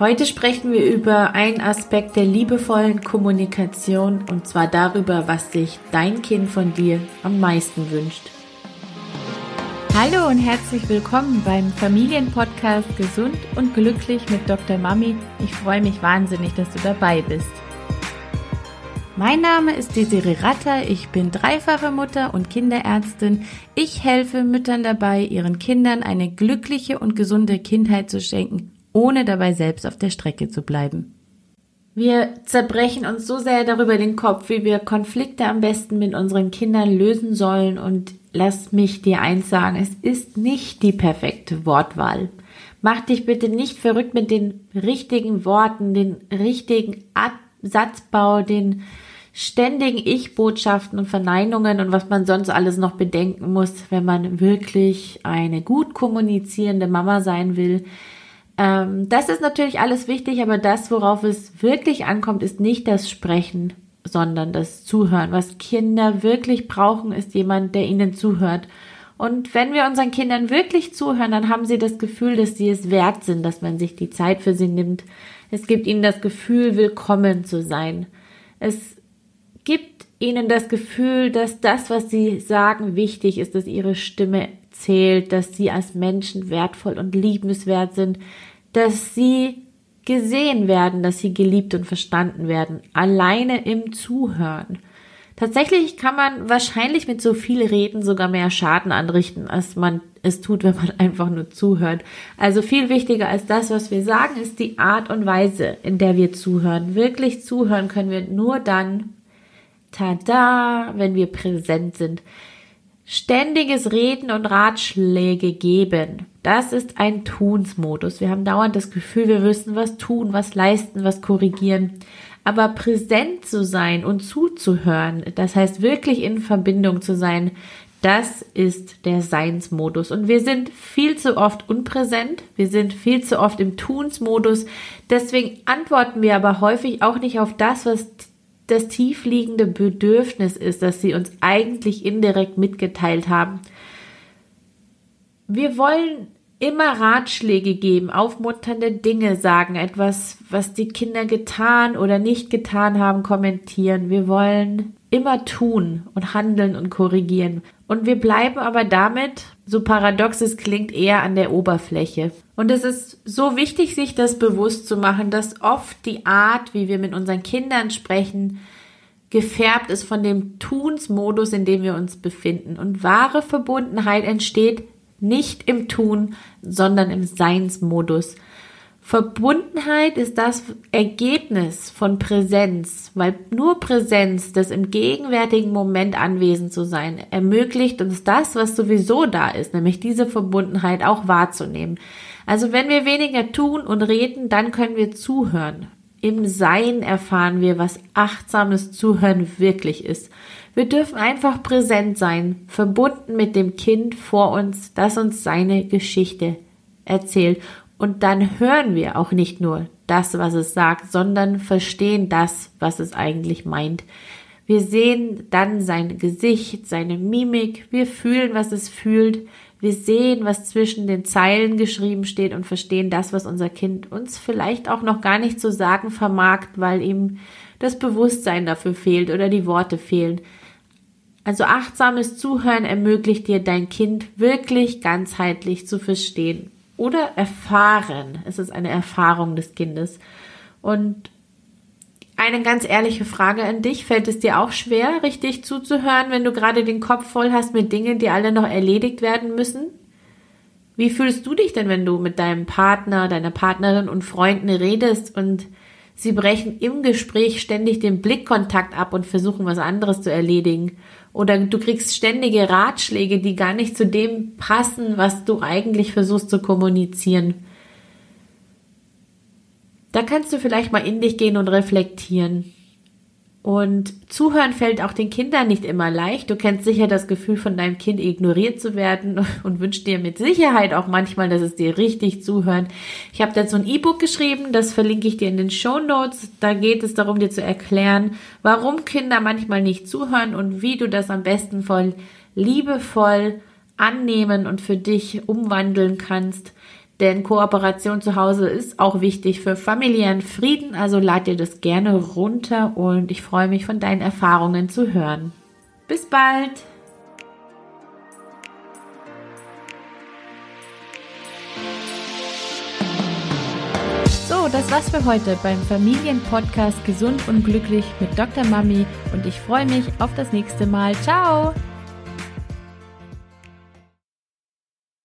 Heute sprechen wir über einen Aspekt der liebevollen Kommunikation und zwar darüber, was sich dein Kind von dir am meisten wünscht. Hallo und herzlich willkommen beim Familienpodcast Gesund und Glücklich mit Dr. Mami. Ich freue mich wahnsinnig, dass du dabei bist. Mein Name ist Desiree Ratter, ich bin dreifache Mutter und Kinderärztin. Ich helfe Müttern dabei, ihren Kindern eine glückliche und gesunde Kindheit zu schenken ohne dabei selbst auf der Strecke zu bleiben. Wir zerbrechen uns so sehr darüber den Kopf, wie wir Konflikte am besten mit unseren Kindern lösen sollen und lass mich dir eins sagen, es ist nicht die perfekte Wortwahl. Mach dich bitte nicht verrückt mit den richtigen Worten, den richtigen Satzbau, den ständigen Ich-Botschaften und Verneinungen und was man sonst alles noch bedenken muss, wenn man wirklich eine gut kommunizierende Mama sein will. Ähm, das ist natürlich alles wichtig, aber das, worauf es wirklich ankommt, ist nicht das Sprechen, sondern das Zuhören. Was Kinder wirklich brauchen, ist jemand, der ihnen zuhört. Und wenn wir unseren Kindern wirklich zuhören, dann haben sie das Gefühl, dass sie es wert sind, dass man sich die Zeit für sie nimmt. Es gibt ihnen das Gefühl, willkommen zu sein. Es gibt ihnen das Gefühl, dass das, was sie sagen, wichtig ist, dass ihre Stimme zählt, dass sie als Menschen wertvoll und liebenswert sind, dass sie gesehen werden, dass sie geliebt und verstanden werden, alleine im Zuhören. Tatsächlich kann man wahrscheinlich mit so viel Reden sogar mehr Schaden anrichten, als man es tut, wenn man einfach nur zuhört. Also viel wichtiger als das, was wir sagen, ist die Art und Weise, in der wir zuhören. Wirklich zuhören können wir nur dann, tada, wenn wir präsent sind. Ständiges Reden und Ratschläge geben. Das ist ein Tunsmodus. Wir haben dauernd das Gefühl, wir müssen was tun, was leisten, was korrigieren. Aber präsent zu sein und zuzuhören, das heißt wirklich in Verbindung zu sein, das ist der Seinsmodus. Und wir sind viel zu oft unpräsent. Wir sind viel zu oft im Tunsmodus. Deswegen antworten wir aber häufig auch nicht auf das, was das tiefliegende Bedürfnis ist, das sie uns eigentlich indirekt mitgeteilt haben. Wir wollen immer Ratschläge geben, aufmunternde Dinge sagen, etwas, was die Kinder getan oder nicht getan haben, kommentieren. Wir wollen immer tun und handeln und korrigieren. Und wir bleiben aber damit, so paradox es klingt, eher an der Oberfläche. Und es ist so wichtig, sich das bewusst zu machen, dass oft die Art, wie wir mit unseren Kindern sprechen, gefärbt ist von dem Tunsmodus, in dem wir uns befinden. Und wahre Verbundenheit entsteht nicht im Tun, sondern im Seinsmodus. Verbundenheit ist das Ergebnis von Präsenz, weil nur Präsenz, das im gegenwärtigen Moment anwesend zu sein, ermöglicht uns das, was sowieso da ist, nämlich diese Verbundenheit auch wahrzunehmen. Also wenn wir weniger tun und reden, dann können wir zuhören. Im Sein erfahren wir, was achtsames Zuhören wirklich ist. Wir dürfen einfach präsent sein, verbunden mit dem Kind vor uns, das uns seine Geschichte erzählt und dann hören wir auch nicht nur das, was es sagt, sondern verstehen das, was es eigentlich meint. Wir sehen dann sein Gesicht, seine Mimik, wir fühlen, was es fühlt, wir sehen, was zwischen den Zeilen geschrieben steht und verstehen das, was unser Kind uns vielleicht auch noch gar nicht zu sagen vermag, weil ihm das Bewusstsein dafür fehlt oder die Worte fehlen. Also achtsames Zuhören ermöglicht dir dein Kind wirklich ganzheitlich zu verstehen oder erfahren. Es ist eine Erfahrung des Kindes. Und eine ganz ehrliche Frage an dich. Fällt es dir auch schwer, richtig zuzuhören, wenn du gerade den Kopf voll hast mit Dingen, die alle noch erledigt werden müssen? Wie fühlst du dich denn, wenn du mit deinem Partner, deiner Partnerin und Freunden redest und sie brechen im Gespräch ständig den Blickkontakt ab und versuchen was anderes zu erledigen? Oder du kriegst ständige Ratschläge, die gar nicht zu dem passen, was du eigentlich versuchst zu kommunizieren. Da kannst du vielleicht mal in dich gehen und reflektieren. Und zuhören fällt auch den Kindern nicht immer leicht. Du kennst sicher das Gefühl von deinem Kind ignoriert zu werden und wünschst dir mit Sicherheit auch manchmal, dass es dir richtig zuhört. Ich habe dazu ein E-Book geschrieben, das verlinke ich dir in den Show Notes. Da geht es darum, dir zu erklären, warum Kinder manchmal nicht zuhören und wie du das am besten voll liebevoll annehmen und für dich umwandeln kannst. Denn Kooperation zu Hause ist auch wichtig für familiären Frieden. Also lad dir das gerne runter und ich freue mich von deinen Erfahrungen zu hören. Bis bald! So, das war's für heute beim Familienpodcast Gesund und Glücklich mit Dr. Mami und ich freue mich auf das nächste Mal. Ciao!